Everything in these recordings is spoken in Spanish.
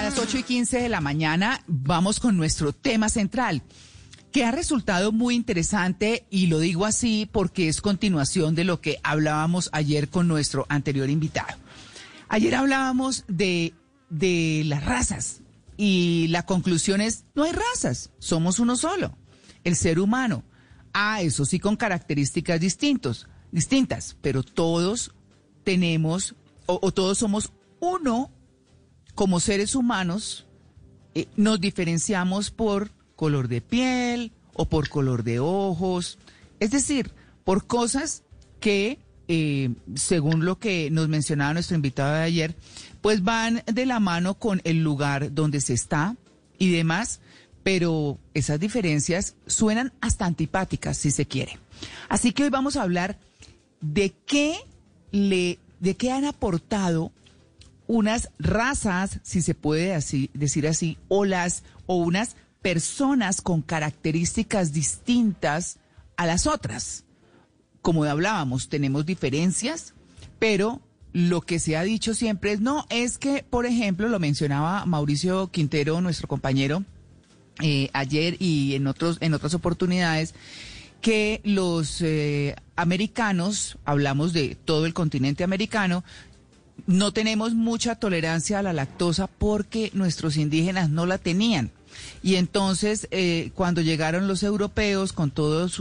A las 8 y 15 de la mañana vamos con nuestro tema central, que ha resultado muy interesante y lo digo así porque es continuación de lo que hablábamos ayer con nuestro anterior invitado. Ayer hablábamos de, de las razas y la conclusión es, no hay razas, somos uno solo, el ser humano. Ah, eso sí con características distintos, distintas, pero todos tenemos o, o todos somos uno como seres humanos eh, nos diferenciamos por color de piel o por color de ojos, es decir, por cosas que, eh, según lo que nos mencionaba nuestro invitado de ayer, pues van de la mano con el lugar donde se está y demás, pero esas diferencias suenan hasta antipáticas, si se quiere. Así que hoy vamos a hablar de qué le, de qué han aportado unas razas, si se puede así, decir así, o las o unas personas con características distintas a las otras. Como hablábamos, tenemos diferencias, pero lo que se ha dicho siempre es no, es que, por ejemplo, lo mencionaba Mauricio Quintero, nuestro compañero, eh, ayer y en otros en otras oportunidades que los eh, americanos, hablamos de todo el continente americano, no tenemos mucha tolerancia a la lactosa porque nuestros indígenas no la tenían. Y entonces, eh, cuando llegaron los europeos con todos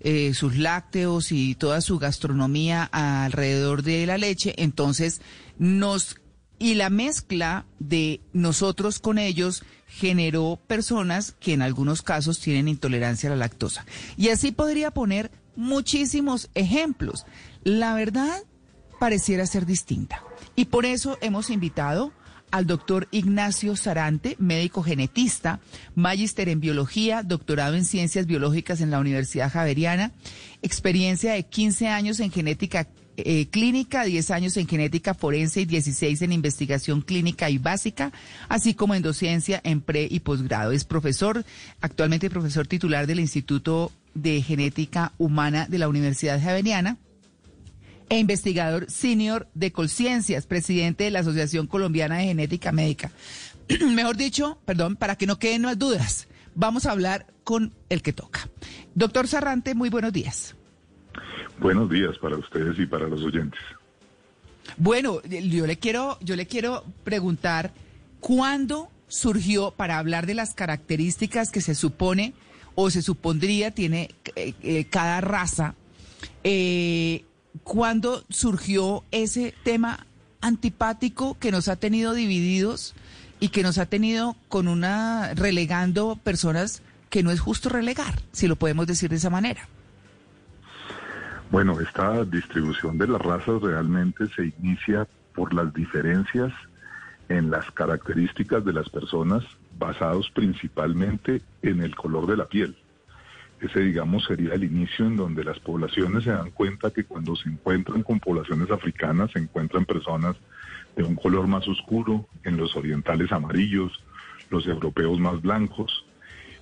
eh, sus lácteos y toda su gastronomía alrededor de la leche, entonces nos... Y la mezcla de nosotros con ellos generó personas que en algunos casos tienen intolerancia a la lactosa. Y así podría poner muchísimos ejemplos. La verdad pareciera ser distinta. Y por eso hemos invitado al doctor Ignacio Sarante, médico genetista, magíster en biología, doctorado en ciencias biológicas en la Universidad Javeriana, experiencia de 15 años en genética eh, clínica, 10 años en genética forense y 16 en investigación clínica y básica, así como en docencia en pre y posgrado. Es profesor, actualmente profesor titular del Instituto de Genética Humana de la Universidad Javeriana e investigador senior de Colciencias, presidente de la Asociación Colombiana de Genética Médica. Mejor dicho, perdón, para que no queden más dudas, vamos a hablar con el que toca. Doctor Sarrante, muy buenos días. Buenos días para ustedes y para los oyentes. Bueno, yo le quiero, yo le quiero preguntar cuándo surgió para hablar de las características que se supone o se supondría tiene eh, eh, cada raza. Eh, ¿cuándo surgió ese tema antipático que nos ha tenido divididos y que nos ha tenido con una relegando personas que no es justo relegar, si lo podemos decir de esa manera? Bueno, esta distribución de las razas realmente se inicia por las diferencias en las características de las personas basados principalmente en el color de la piel. Ese, digamos, sería el inicio en donde las poblaciones se dan cuenta que cuando se encuentran con poblaciones africanas, se encuentran personas de un color más oscuro, en los orientales amarillos, los europeos más blancos.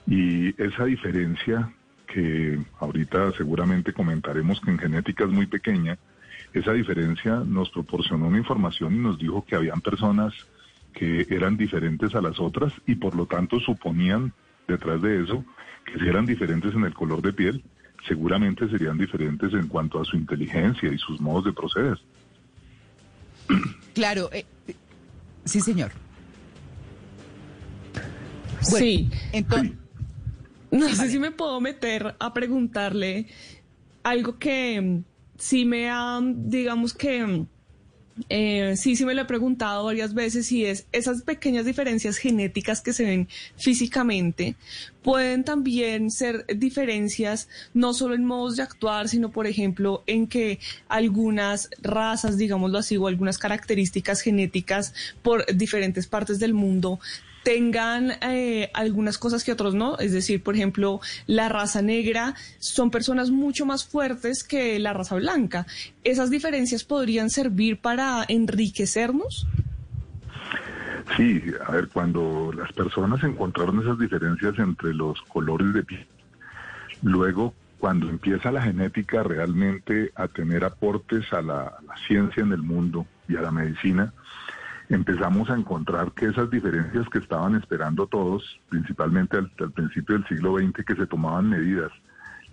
Y esa diferencia que ahorita seguramente comentaremos que en genética es muy pequeña, esa diferencia nos proporcionó una información y nos dijo que habían personas que eran diferentes a las otras y por lo tanto suponían detrás de eso que si eran diferentes en el color de piel, seguramente serían diferentes en cuanto a su inteligencia y sus modos de proceder. Claro, eh, sí, señor. sí. Entonces, no sé si me puedo meter a preguntarle algo que mm, sí me ha, digamos que mm, eh, sí, sí me lo he preguntado varias veces y es esas pequeñas diferencias genéticas que se ven físicamente pueden también ser diferencias no solo en modos de actuar, sino por ejemplo en que algunas razas, digámoslo así, o algunas características genéticas por diferentes partes del mundo tengan eh, algunas cosas que otros no. Es decir, por ejemplo, la raza negra son personas mucho más fuertes que la raza blanca. ¿Esas diferencias podrían servir para enriquecernos? Sí, a ver, cuando las personas encontraron esas diferencias entre los colores de piel, luego cuando empieza la genética realmente a tener aportes a la, a la ciencia en el mundo y a la medicina, empezamos a encontrar que esas diferencias que estaban esperando todos, principalmente al, principio del siglo XX, que se tomaban medidas,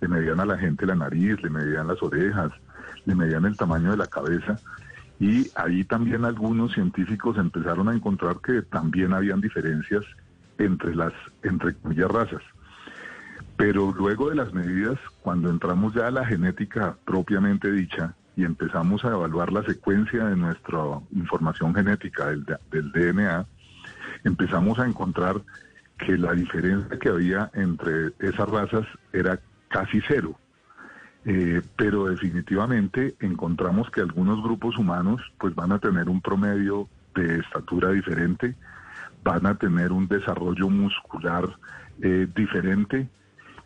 le medían a la gente la nariz, le medían las orejas, le medían el tamaño de la cabeza, y ahí también algunos científicos empezaron a encontrar que también habían diferencias entre las, entre comillas, razas. Pero luego de las medidas, cuando entramos ya a la genética propiamente dicha, y empezamos a evaluar la secuencia de nuestra información genética del, DNA, empezamos a encontrar que la diferencia que había entre esas razas era casi cero. Eh, pero definitivamente encontramos que algunos grupos humanos pues van a tener un promedio de estatura diferente, van a tener un desarrollo muscular eh, diferente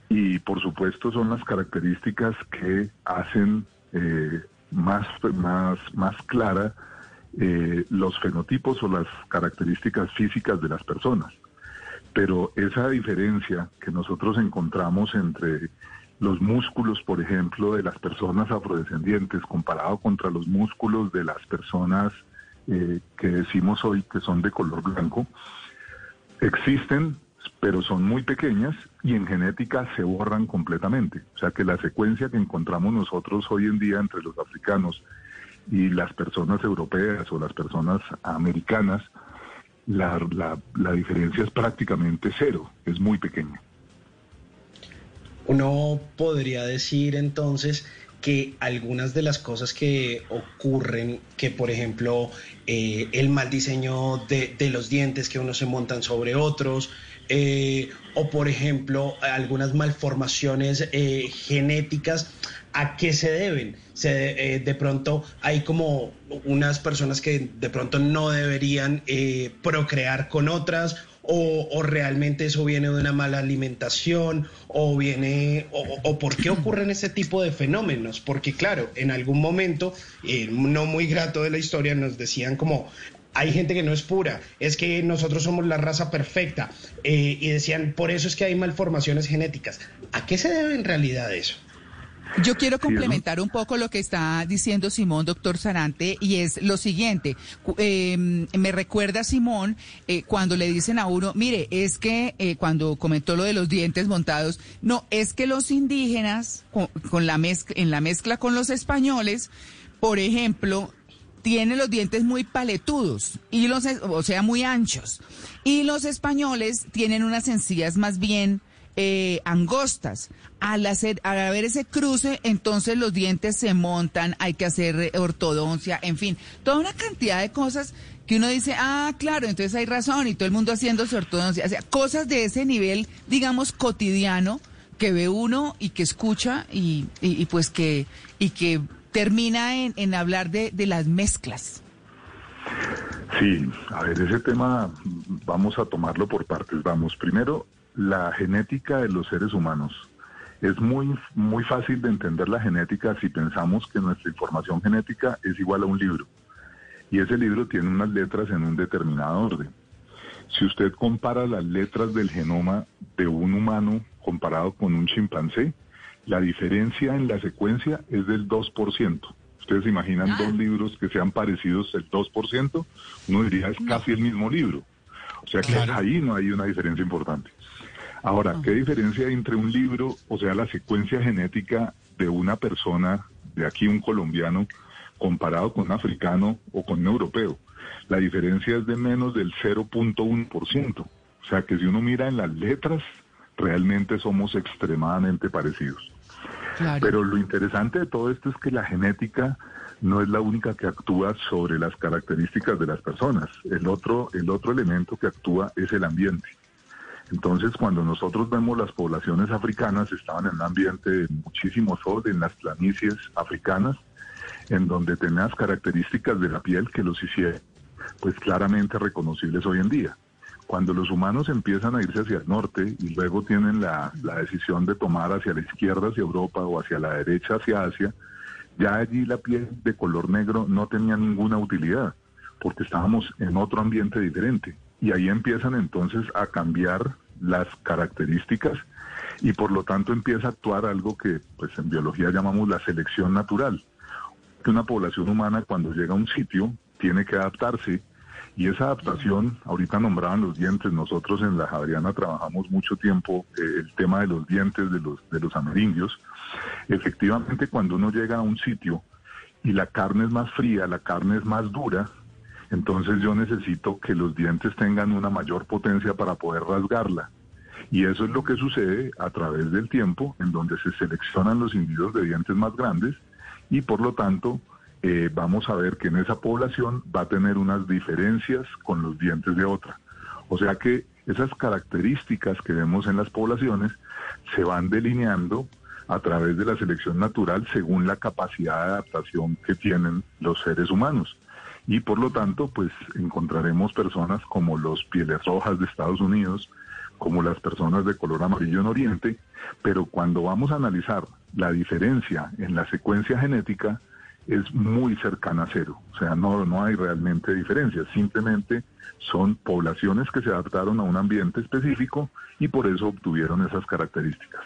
y por supuesto son las características que hacen eh, más, más, más clara eh, los fenotipos o las características físicas de las personas. Pero esa diferencia que nosotros encontramos entre los músculos, por ejemplo, de las personas afrodescendientes comparado contra los músculos de las personas eh, que decimos hoy que son de color blanco, existen pero son muy pequeñas y en genética se borran completamente. O sea que la secuencia que encontramos nosotros hoy en día entre los africanos y las personas europeas o las personas americanas, la, la, diferencia es prácticamente cero, es muy pequeña. Uno podría decir entonces que algunas de las cosas que ocurren, que por ejemplo eh, el mal diseño de, de, los dientes que unos se montan sobre otros, eh, o por ejemplo algunas malformaciones eh, genéticas, ¿a qué se deben? De pronto hay como unas personas que de pronto no deberían procrear con otras o, realmente eso viene de una mala alimentación o viene o, o, por qué ocurren ese tipo de fenómenos porque claro en algún momento no muy grato de la historia nos decían como hay gente que no es pura, es que nosotros somos la raza perfecta eh, y decían, por eso es que hay malformaciones genéticas. ¿A qué se debe en realidad eso? Yo quiero complementar un poco lo que está diciendo Simón, doctor Sarante, y es lo siguiente. Em, me recuerda Simón eh, cuando le dicen a uno, mire, es que eh, cuando comentó lo de los dientes montados, no, es que los indígenas, con, la en la mezcla con los españoles, por ejemplo, tiene los dientes muy paletudos, y los, o sea, muy anchos. Y los españoles tienen unas encías más bien eh, angostas. Al, hacer, al haber ese cruce, entonces los dientes se montan, hay que hacer ortodoncia, en fin, toda una cantidad de cosas que uno dice, ah, claro, entonces hay razón, y todo el mundo haciéndose ortodoncia. O sea, cosas de ese nivel, digamos, cotidiano, que ve uno y que escucha y, y pues que, y que termina en, hablar de, las mezclas. Sí, a ver, ese tema vamos a tomarlo por partes. Vamos, primero, la genética de los seres humanos. Es muy, muy fácil de entender la genética si pensamos que nuestra información genética es igual a un libro. Y ese libro tiene unas letras en un determinado orden. Si usted compara las letras del genoma de un humano comparado con un chimpancé, la diferencia en la secuencia es del 2%. Ustedes se imaginan ah. dos libros que sean parecidos el 2%, uno diría es casi el mismo libro. O sea que ahí no hay una diferencia importante. Ahora, ¿qué diferencia hay entre un libro, o sea, la secuencia genética de una persona, de aquí un colombiano, comparado con un africano o con un europeo? La diferencia es de menos del 0.1%. O sea que si uno mira en las letras, realmente somos extremadamente parecidos. Pero lo interesante de todo esto es que la genética no es la única que actúa sobre las características de las personas. El otro, el otro elemento que actúa es el ambiente. Entonces, cuando nosotros vemos las poblaciones africanas, estaban en un ambiente de muchísimo sol, en las planicies africanas, en donde tenían las características de la piel que los hicieron, pues claramente reconocibles hoy en día. Cuando los humanos empiezan a irse hacia el norte y luego tienen la, decisión de tomar hacia la izquierda, hacia Europa o hacia la derecha, hacia Asia, ya allí la piel de color negro no tenía ninguna utilidad, porque estábamos en otro ambiente diferente. Y ahí empiezan entonces a cambiar las características y por lo tanto empieza a actuar algo que pues en biología llamamos la selección natural. Que una población humana cuando llega a un sitio tiene que adaptarse Y esa adaptación, ahorita nombraban los dientes, nosotros en la Javeriana trabajamos mucho tiempo eh, el tema de los dientes de los, de los amerindios. Efectivamente, cuando uno llega a un sitio y la carne es más fría, la carne es más dura, entonces yo necesito que los dientes tengan una mayor potencia para poder rasgarla. Y eso es lo que sucede a través del tiempo, en donde se seleccionan los individuos de dientes más grandes y por lo tanto eh, vamos a ver que en esa población va a tener unas diferencias con los dientes de otra. O sea que esas características que vemos en las poblaciones se van delineando a través de la selección natural según la capacidad de adaptación que tienen los seres humanos. Y por lo tanto, pues encontraremos personas como los pieles rojas de Estados Unidos, como las personas de color amarillo en Oriente, pero cuando vamos a analizar la diferencia en la secuencia genética, es muy cercana a cero. O sea, no, no hay realmente diferencias, simplemente son poblaciones que se adaptaron a un ambiente específico y por eso obtuvieron esas características.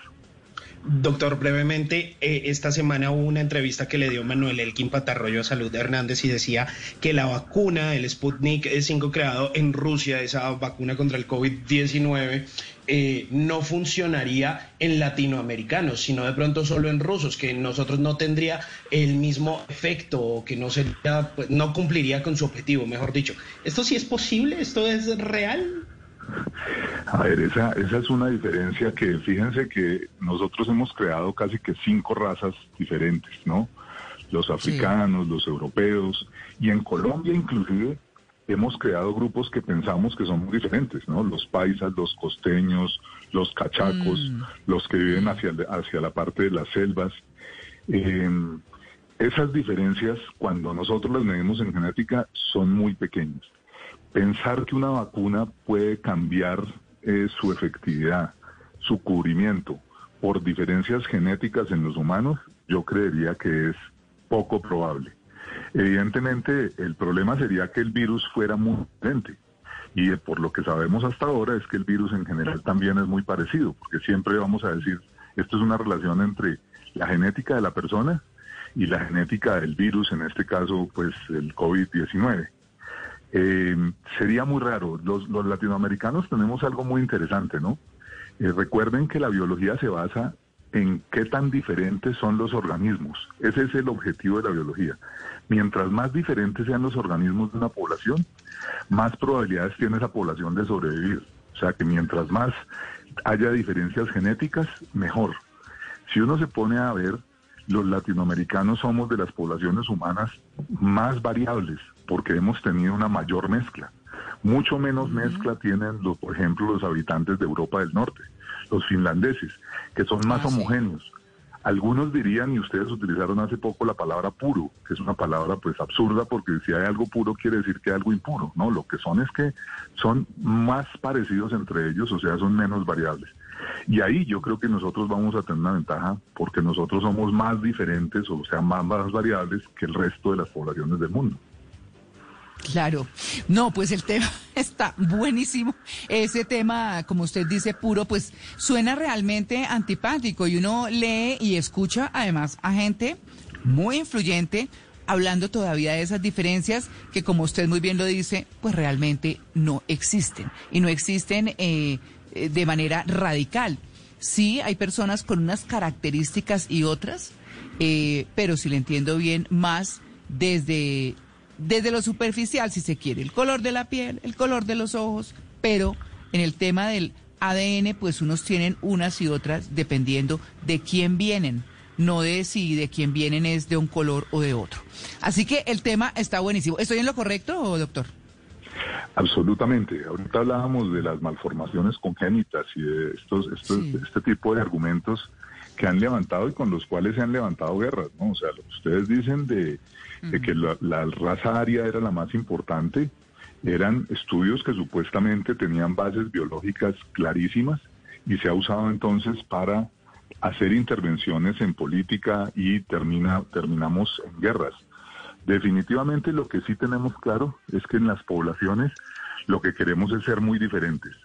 Doctor, brevemente, eh, esta semana hubo una entrevista que le dio Manuel Elkin Patarroyo a Salud Hernández y decía que la vacuna, el Sputnik 5 creado en Rusia, esa vacuna contra el COVID-19, eh, no funcionaría en latinoamericanos, sino de pronto solo en rusos, que nosotros no tendría el mismo efecto o que no sería, pues, no cumpliría con su objetivo, mejor dicho. ¿Esto sí es posible? ¿Esto es real? A ver, esa, esa es una diferencia que fíjense que nosotros hemos creado casi que cinco razas diferentes, ¿no? Los africanos, los europeos, y en Colombia inclusive hemos creado grupos que pensamos que son muy diferentes, ¿no? Los paisas, los costeños, los cachacos, mm. los que viven hacia, hacia la parte de las selvas. Em, esas diferencias, cuando nosotros las medimos en genética, son muy pequeñas pensar que una vacuna puede cambiar eh, su efectividad, su cubrimiento por diferencias genéticas en los humanos, yo creería que es poco probable. Evidentemente, el problema sería que el virus fuera muy diferente. Y por lo que sabemos hasta ahora es que el virus en general también es muy parecido, porque siempre vamos a decir, esto es una relación entre la genética de la persona y la genética del virus, en este caso, pues el COVID-19. Eh, sería muy raro. Los, latinoamericanos tenemos algo muy interesante, ¿no? Eh, recuerden que la biología se basa en qué tan diferentes son los organismos. Ese es el objetivo de la biología. Mientras más diferentes sean los organismos de una población, más probabilidades tiene esa población de sobrevivir. O sea que mientras más haya diferencias genéticas, mejor. Si uno se pone a ver, los latinoamericanos somos de las poblaciones humanas más variables porque hemos tenido una mayor mezcla. Mucho menos mezcla tienen, los, por ejemplo, los habitantes de Europa del Norte, los finlandeses, que son más ah, homogéneos. Algunos dirían, y ustedes utilizaron hace poco la palabra puro, que es una palabra pues absurda porque si hay algo puro quiere decir que hay algo impuro. No, lo que son es que son más parecidos entre ellos, o sea, son menos variables. Y ahí yo creo que nosotros vamos a tener una ventaja porque nosotros somos más diferentes, o sea, más, más variables que el resto de las poblaciones del mundo. Claro. No, pues el tema está buenísimo. Ese tema, como usted dice, puro, pues suena realmente antipático y uno lee y escucha además a gente muy influyente hablando todavía de esas diferencias que, como usted muy bien lo dice, pues realmente no existen y no existen eh, de manera radical. Sí, hay personas con unas características y otras, eh, pero si le entiendo bien, más desde desde lo superficial, si se quiere, el color de la piel, el color de los ojos, pero en el tema del ADN, pues unos tienen unas y otras dependiendo de quién vienen, no de si de quién vienen es de un color o de otro. Así que el tema está buenísimo. ¿Estoy en lo correcto, doctor? Absolutamente. Ahorita hablábamos de las malformaciones congénitas y de estos, estos este tipo de argumentos que han levantado y con los cuales se han levantado guerras, ¿no? O sea, lo que ustedes dicen de, que la, raza aria era la más importante, eran estudios que supuestamente tenían bases biológicas clarísimas y se ha usado entonces para hacer intervenciones en política y termina, terminamos en guerras. Definitivamente lo que sí tenemos claro es que en las poblaciones lo que queremos es ser muy diferentes,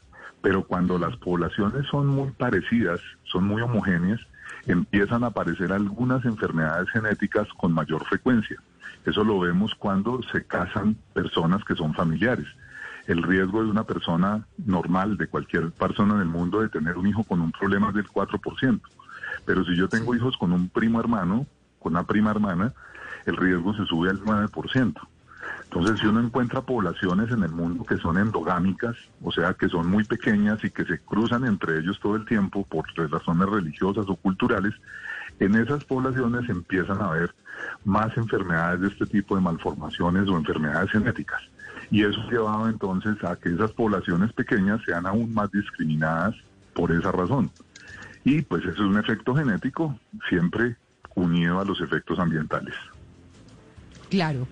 pero cuando las poblaciones son muy parecidas, son muy homogéneas, empiezan a aparecer algunas enfermedades genéticas con mayor frecuencia. Eso lo vemos cuando se casan personas que son familiares. El riesgo de una persona normal, de cualquier persona en el mundo, de tener un hijo con un problema es del 4%. Pero si yo tengo hijos con un primo hermano, con una prima hermana, el riesgo se sube al 9%. Entonces, si uno encuentra poblaciones en el mundo que son endogámicas, o sea, que son muy pequeñas y que se cruzan entre ellos todo el tiempo por razones religiosas o culturales, en esas poblaciones empiezan a haber más enfermedades de este tipo de malformaciones o enfermedades genéticas. Y eso ha llevado entonces a que esas poblaciones pequeñas sean aún más discriminadas por esa razón. Y pues eso es un efecto genético siempre unido a los efectos ambientales. Claro.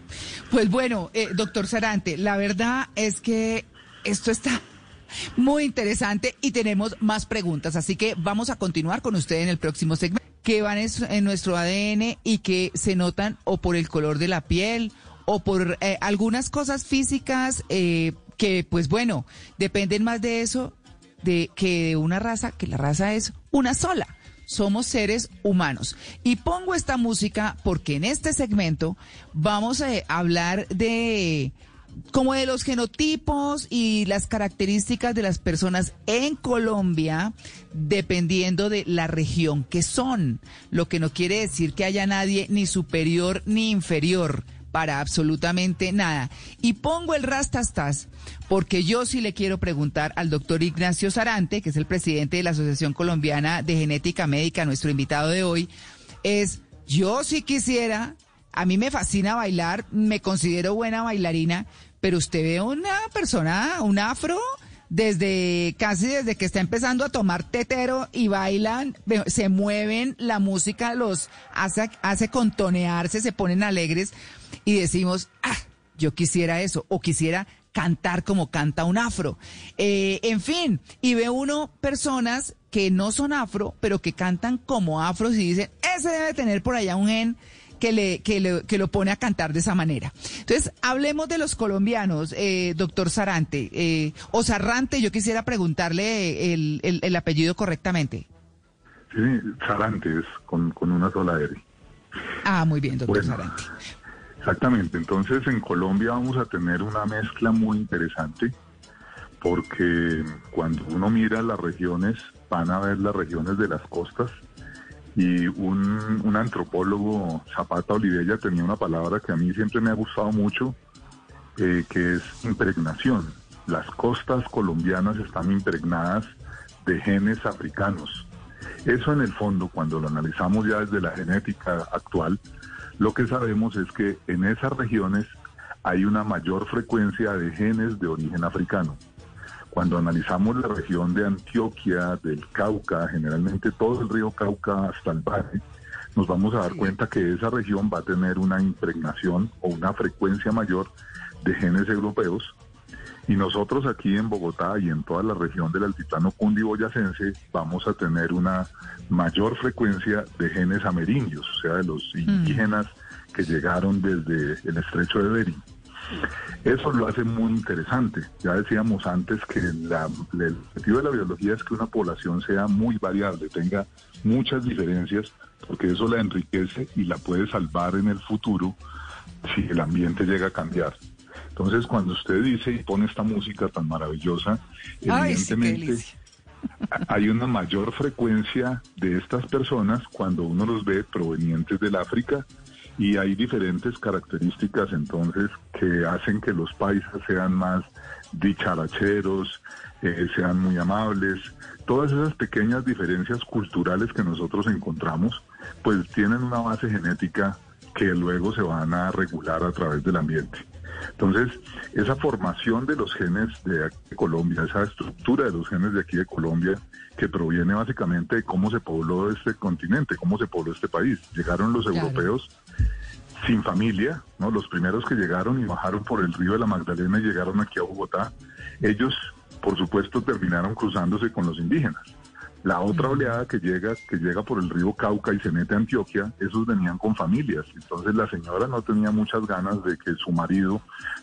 Pues bueno, eh, doctor Sarante, la verdad es que esto está muy interesante y tenemos más preguntas, así que vamos a continuar con usted en el próximo segmento, que van en nuestro ADN y que se notan o por el color de la piel o por eh, algunas cosas físicas eh, que, pues bueno, dependen más de eso de que de una raza, que la raza es una sola. Somos seres humanos. Y pongo esta música porque en este segmento vamos a hablar de como de los genotipos y las características de las personas en Colombia, dependiendo de la región que son, lo que no quiere decir que haya nadie ni superior ni inferior para absolutamente nada. Y pongo el rastastas porque yo sí le quiero preguntar al doctor Ignacio Sarante, que es el presidente de la Asociación Colombiana de Genética Médica, nuestro invitado de hoy, es, yo sí quisiera, a mí me fascina bailar, me considero buena bailarina, pero usted ve una persona, un afro, desde casi desde que está empezando a tomar tetero y bailan, se mueven, la música los hace, hace contonearse, se ponen alegres y decimos, ah, yo quisiera eso, o quisiera cantar como canta un afro. Eh, en fin, y ve uno personas que no son afro, pero que cantan como afros y dicen, ese debe tener por allá un gen que, le, que, que lo pone a cantar de esa manera. Entonces, hablemos de los colombianos, eh, doctor Sarante, eh, o Sarrante, yo quisiera preguntarle el, el, apellido correctamente. Sí, Sarante es con, una sola R. Ah, muy bien, doctor Sarante. Exactamente, entonces en Colombia vamos a tener una mezcla muy interesante porque cuando uno mira las regiones, van a ver las regiones de las costas y un, antropólogo, Zapata Olivella, tenía una palabra que a mí siempre me ha gustado mucho, eh, que es impregnación. Las costas colombianas están impregnadas de genes africanos. Eso en el fondo, cuando lo analizamos ya desde la genética actual, lo que sabemos es que en esas regiones hay una mayor frecuencia de genes de origen africano. Cuando analizamos la región de Antioquia, del Cauca, generalmente todo el río Cauca hasta el valle, nos vamos a dar cuenta que esa región va a tener una impregnación o una frecuencia mayor de genes europeos. Y nosotros aquí en Bogotá y en toda la región del altiplano cundiboyacense vamos a tener una mayor frecuencia de genes amerindios, o sea, de los mm. indígenas que llegaron desde el estrecho de Bering. Eso lo hace muy interesante. Ya decíamos antes que el objetivo de la biología es que una población sea muy variable, tenga muchas diferencias, porque eso la enriquece y la puede salvar en el futuro si el ambiente llega a cambiar. Entonces, cuando usted dice y pone esta música tan maravillosa, evidentemente hay una mayor frecuencia de estas personas cuando uno los ve provenientes del África y hay diferentes características entonces que hacen que los paisas sean más dicharacheros, eh, sean muy amables. Todas esas pequeñas diferencias culturales que nosotros encontramos, pues tienen una base genética que luego se van a regular a través del ambiente. Entonces, esa formación de los genes de, Colombia, esa estructura de los genes de aquí de Colombia, que proviene básicamente de cómo se pobló este continente, cómo se pobló este país. Llegaron los europeos sin familia, ¿no? Los primeros que llegaron y bajaron por el río de la Magdalena y llegaron aquí a Bogotá, ellos, por supuesto, terminaron cruzándose con los indígenas. La otra oleada que llega, que llega por el río Cauca y se mete a Antioquia, esos venían con familias. Entonces la señora no tenía muchas ganas de que su marido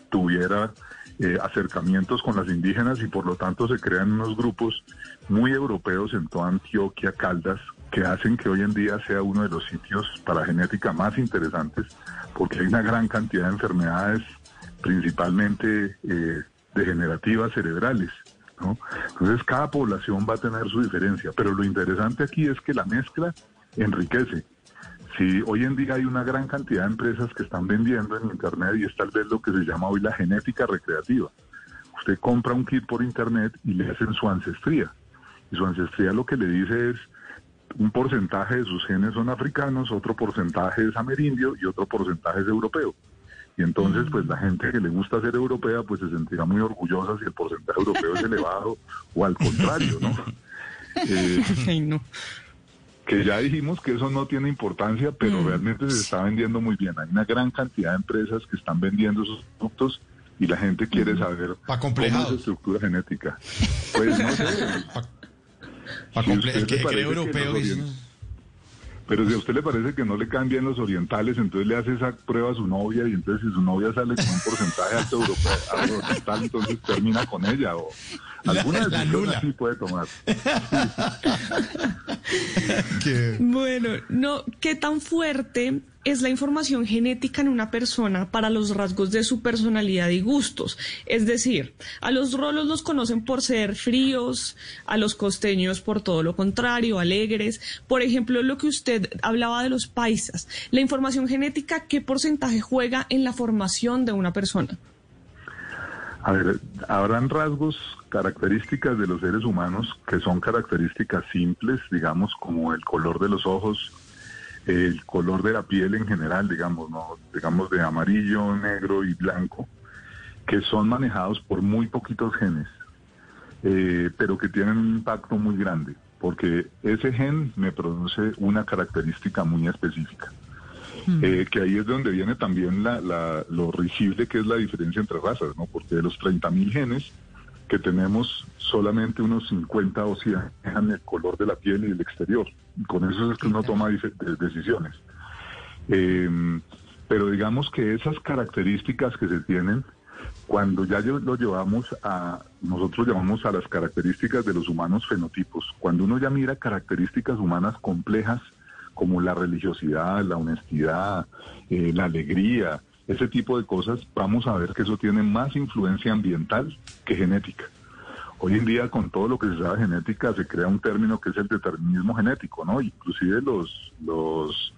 tuviera eh, acercamientos con las indígenas y por lo tanto se crean unos grupos muy europeos en toda Antioquia, Caldas, que hacen que hoy en día sea uno de los sitios para genética más interesantes, porque hay una gran cantidad de enfermedades, principalmente eh, degenerativas cerebrales. Entonces cada población va a tener su diferencia, pero lo interesante aquí es que la mezcla enriquece. Si hoy en día hay una gran cantidad de empresas que están vendiendo en Internet y es tal vez lo que se llama hoy la genética recreativa. Usted compra un kit por Internet y le hacen su ancestría. Y su ancestría lo que le dice es un porcentaje de sus genes son africanos, otro porcentaje es amerindio y otro porcentaje es europeo. Y entonces, pues la gente que le gusta ser europea, pues se sentirá muy orgullosa si el porcentaje europeo es elevado o al contrario, ¿no? Eh, no que ya dijimos que eso no tiene importancia, pero mm. realmente se está vendiendo muy bien. Hay una gran cantidad de empresas que están vendiendo esos productos y la gente quiere saber cómo es su estructura genética. Pues no sé. el que cree europeo. Pero si a usted le parece que no le cambian los orientales, entonces le hace esa prueba a su novia y entonces si su novia sale con un porcentaje alto europeo, oriental, entonces termina con ella o alguna la, decisión sí puede tomar. Bueno, no, ¿qué tan fuerte es la información genética en una persona para los rasgos de su personalidad y gustos. Es decir, a los rolos los conocen por ser fríos, a los costeños por todo lo contrario, alegres. Por ejemplo, lo que usted hablaba de los paisas. La información genética, ¿qué porcentaje juega en la formación de una persona? A ver, habrán rasgos, características de los seres humanos que son características simples, digamos, como el color de los ojos, el color de la piel en general, digamos, ¿no? digamos de amarillo, negro y blanco, que son manejados por muy poquitos genes, eh, pero que tienen un impacto muy grande, porque ese gen me produce una característica muy específica. Hmm. Eh, que ahí es donde viene también la, lo risible que es la diferencia entre razas, ¿no? Porque de los 30.000 genes que tenemos, solamente unos 50 o 100 dejan el color de la piel y el exterior. Con eso es que uno toma decisiones. Em, pero digamos que esas características que se tienen, cuando ya lo llevamos a, nosotros llamamos a las características de los humanos fenotipos, cuando uno ya mira características humanas complejas como la religiosidad, la honestidad, eh, la alegría, ese tipo de cosas, vamos a ver que eso tiene más influencia ambiental que genética. Hoy en día, con todo lo que se sabe de genética, se crea un término que es el determinismo genético, ¿no? Inclusive los, los,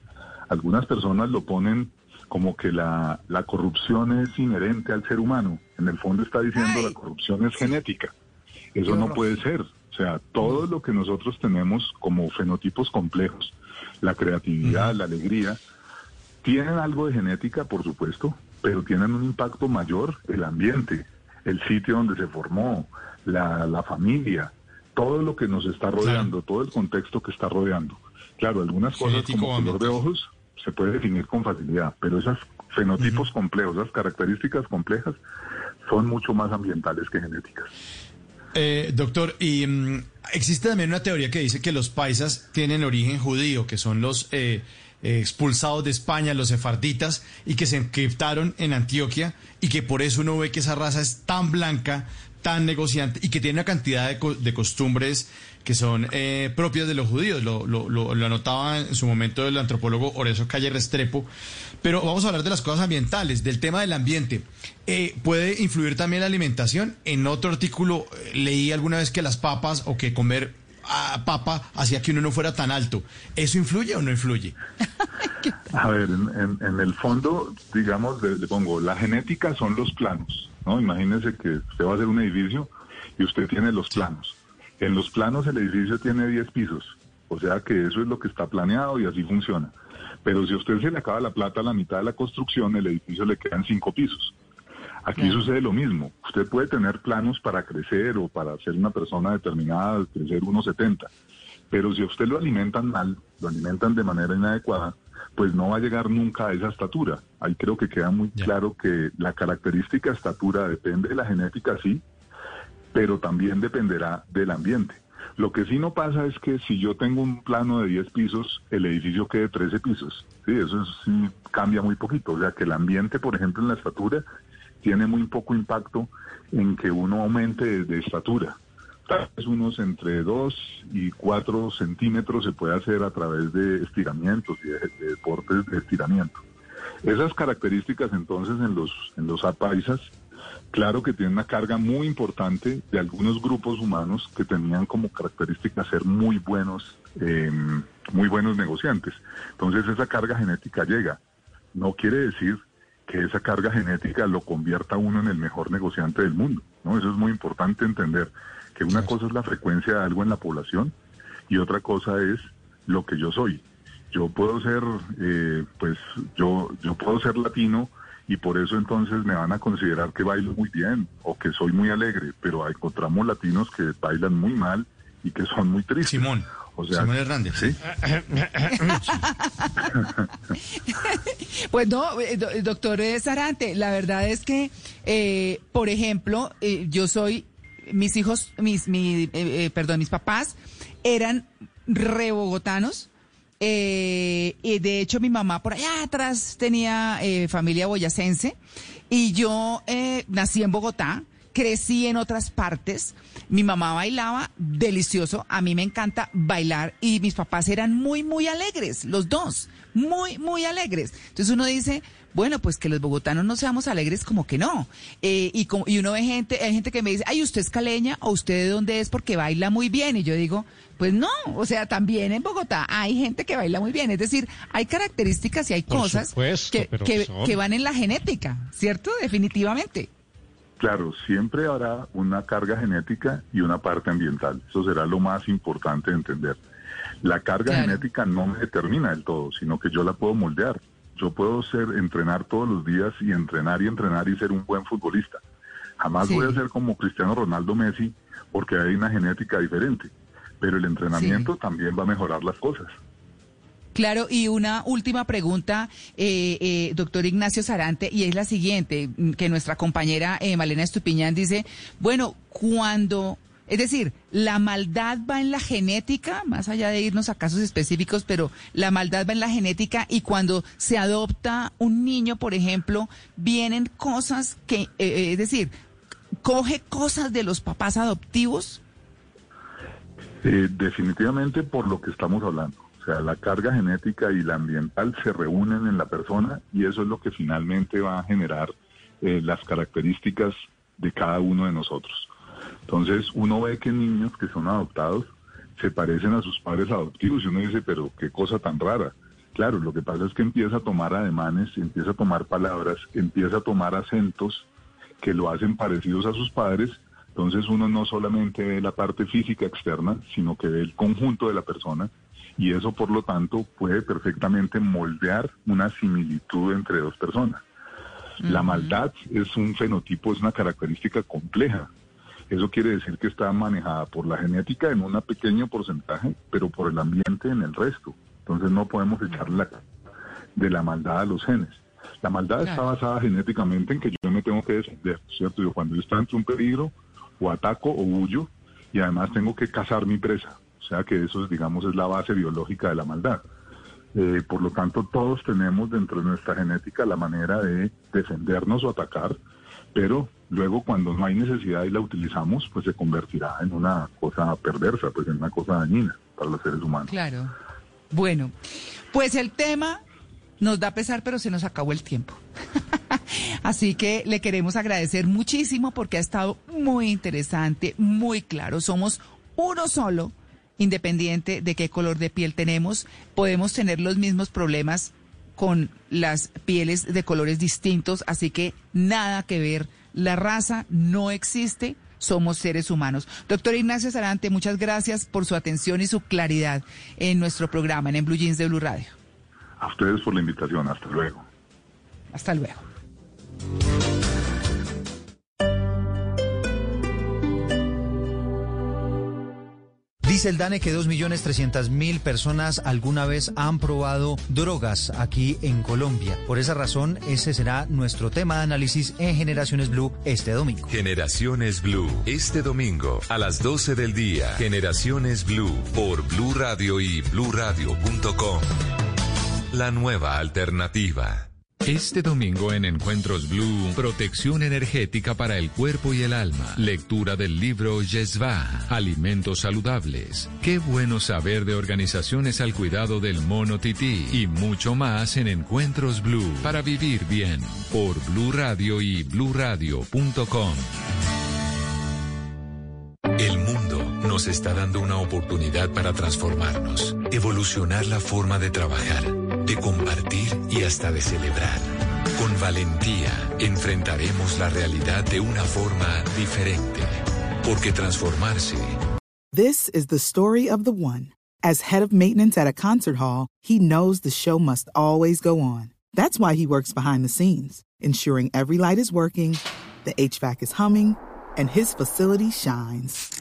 algunas personas lo ponen como que la, la corrupción es inherente al ser humano. En el fondo está diciendo la corrupción es genética. Eso no puede ser. O sea, todo lo que nosotros tenemos como fenotipos complejos, la creatividad, la alegría, tienen algo de genética, por supuesto, pero tienen un impacto mayor el ambiente, el sitio donde se formó, la, familia, todo lo que nos está rodeando, todo el contexto que está rodeando. Claro, algunas cosas como color de ojos se puede definir con facilidad, pero esos fenotipos complejos, esas características complejas, son mucho más ambientales que genéticas. Eh, doctor, y mm, existe también una teoría que dice que los paisas tienen origen judío, que son los eh, expulsados de España, los sefarditas, y que se encriptaron en Antioquia, y que por eso uno ve que esa raza es tan blanca, tan negociante y que tiene una cantidad de, costumbres que son eh, propias de los judíos. Lo, lo, lo, anotaba en su momento el antropólogo Oreso Calle Restrepo. Pero vamos a hablar de las cosas ambientales, del tema del ambiente. Eh, ¿Puede influir también la alimentación? En otro artículo eh, leí alguna vez que las papas o que comer a papa hacía que uno no fuera tan alto. ¿Eso influye o no influye? A ver, en, el fondo, digamos, le, pongo, la genética son los planos, ¿no? Imagínese que usted va a hacer un edificio y usted tiene los planos. En los planos el edificio tiene 10 pisos, o sea que eso es lo que está planeado y así funciona. Pero si a usted se le acaba la plata a la mitad de la construcción, el edificio le quedan 5 pisos. Aquí sucede lo mismo. Usted puede tener planos para crecer o para ser una persona determinada, crecer 1,70. Pero si a usted lo alimentan mal, lo alimentan de manera inadecuada, pues no va a llegar nunca a esa estatura. Ahí creo que queda muy claro que la característica estatura depende de la genética, sí, pero también dependerá del ambiente. Lo que sí no pasa es que si yo tengo un plano de 10 pisos, el edificio quede 13 pisos. Sí, eso sí cambia muy poquito. O sea, que el ambiente, por ejemplo, en la estatura tiene muy poco impacto en que uno aumente de, estatura. es unos entre 2 y 4 centímetros se puede hacer a través de estiramientos y de, deportes de estiramiento. Esas características entonces en los, en los apaisas, claro que tienen una carga muy importante de algunos grupos humanos que tenían como característica ser muy buenos, em, muy buenos negociantes. Entonces esa carga genética llega. No quiere decir que esa carga genética lo convierta uno en el mejor negociante del mundo. ¿no? Eso es muy importante entender, que una cosa es la frecuencia de algo en la población y otra cosa es lo que yo soy. Yo puedo ser, eh, pues, yo, yo puedo ser latino y por eso entonces me van a considerar que bailo muy bien o que soy muy alegre, pero encontramos latinos que bailan muy mal y que son muy tristes. Simón. O sea, Hernández. ¿sí? pues no, eh, doctor Sarante, la verdad es que, eh, por ejemplo, eh, yo soy, mis hijos, mis, mi, perdón, mis papás eran re bogotanos. y de hecho mi mamá por allá atrás tenía familia boyacense y yo nací en Bogotá, crecí en otras partes. Mi mamá bailaba delicioso, a mí me encanta bailar y mis papás eran muy, muy alegres, los dos, muy, muy alegres. Entonces uno dice, bueno, pues que los bogotanos no seamos alegres, como que no. Eh, y, como, y uno ve gente, hay gente que me dice, ay, usted es caleña o usted de dónde es porque baila muy bien. Y yo digo, pues no, o sea, también en Bogotá hay gente que baila muy bien. Es decir, hay características y hay cosas que, que van en la genética, ¿cierto? Definitivamente. Claro, siempre habrá una carga genética y una parte ambiental. Eso será lo más importante de entender. La carga genética no me determina del todo, sino que yo la puedo moldear. Yo puedo ser entrenar todos los días y entrenar y entrenar y ser un buen futbolista. Jamás voy a ser como Cristiano Ronaldo Messi porque hay una genética diferente. Pero el entrenamiento también va a mejorar las cosas. Claro, y una última pregunta, eh, eh, doctor Ignacio Sarante, y es la siguiente, que nuestra compañera eh, Malena Estupiñán dice, bueno, cuando, es decir, la maldad va en la genética, más allá de irnos a casos específicos, pero la maldad va en la genética y cuando se adopta un niño, por ejemplo, vienen cosas que, es decir, coge cosas de los papás adoptivos. definitivamente por lo que estamos hablando. O sea, la carga genética y la ambiental se reúnen en la persona y eso es lo que finalmente va a generar eh, las características de cada uno de nosotros. Entonces, uno ve que niños que son adoptados se parecen a sus padres adoptivos y uno dice, pero qué cosa tan rara. Claro, lo que pasa es que empieza a tomar ademanes, empieza a tomar palabras, empieza a tomar acentos que lo hacen parecidos a sus padres. Entonces uno no solamente ve la parte física externa, sino que ve el conjunto de la persona y eso por lo tanto puede perfectamente moldear una similitud entre dos personas. La maldad es un fenotipo, es una característica compleja. Eso quiere decir que está manejada por la genética en un pequeño porcentaje, pero por el ambiente en el resto. Entonces no podemos echarle la de la maldad a los genes. La maldad está basada genéticamente en que yo me tengo que defender, ¿cierto? Yo cuando yo estoy ante un peligro, o ataco o huyo, y además tengo que cazar mi presa. Sea que eso, digamos, es la base biológica de la maldad. Eh, por lo tanto, todos tenemos dentro de nuestra genética la manera de defendernos o atacar, pero luego cuando no hay necesidad y la utilizamos, pues se convertirá en una cosa perversa, pues en una cosa dañina para los seres humanos. Claro. Bueno, pues el tema nos da pesar, pero se nos acabó el tiempo. Así que le queremos agradecer muchísimo porque ha estado muy interesante, muy claro. Somos uno solo independiente de qué color de piel tenemos, podemos tener los mismos problemas con las pieles de colores distintos, así que nada que ver. La raza no existe, somos seres humanos. Doctor Ignacio Sarante, muchas gracias por su atención y su claridad en nuestro programa, en, en Blue Jeans de Blue Radio. A ustedes por la invitación, hasta luego. Hasta luego. Dice el DANE que 2.300.000 personas alguna vez han probado drogas aquí en Colombia. Por esa razón, ese será nuestro tema de análisis en Generaciones Blue este domingo. Generaciones Blue, este domingo a las 12 del día. Generaciones Blue por Blue Radio y bluradio.com. La nueva alternativa. Este domingo en Encuentros Blue, protección energética para el cuerpo y el alma. Lectura del libro Yesva, Alimentos Saludables. Qué bueno saber de organizaciones al cuidado del mono tití y mucho más en Encuentros Blue para vivir bien por Blue Radio y bluradio.com. El mundo nos está dando una oportunidad para transformarnos, evolucionar la forma de trabajar, de compartir y hasta de celebrar. Con valentía enfrentaremos la realidad de una forma diferente, porque transformarse. This is the story of the one. As head of maintenance at a concert hall, he knows the show must always go on. That's why he works behind the scenes, ensuring every light is working, the HVAC is humming, and his facility shines.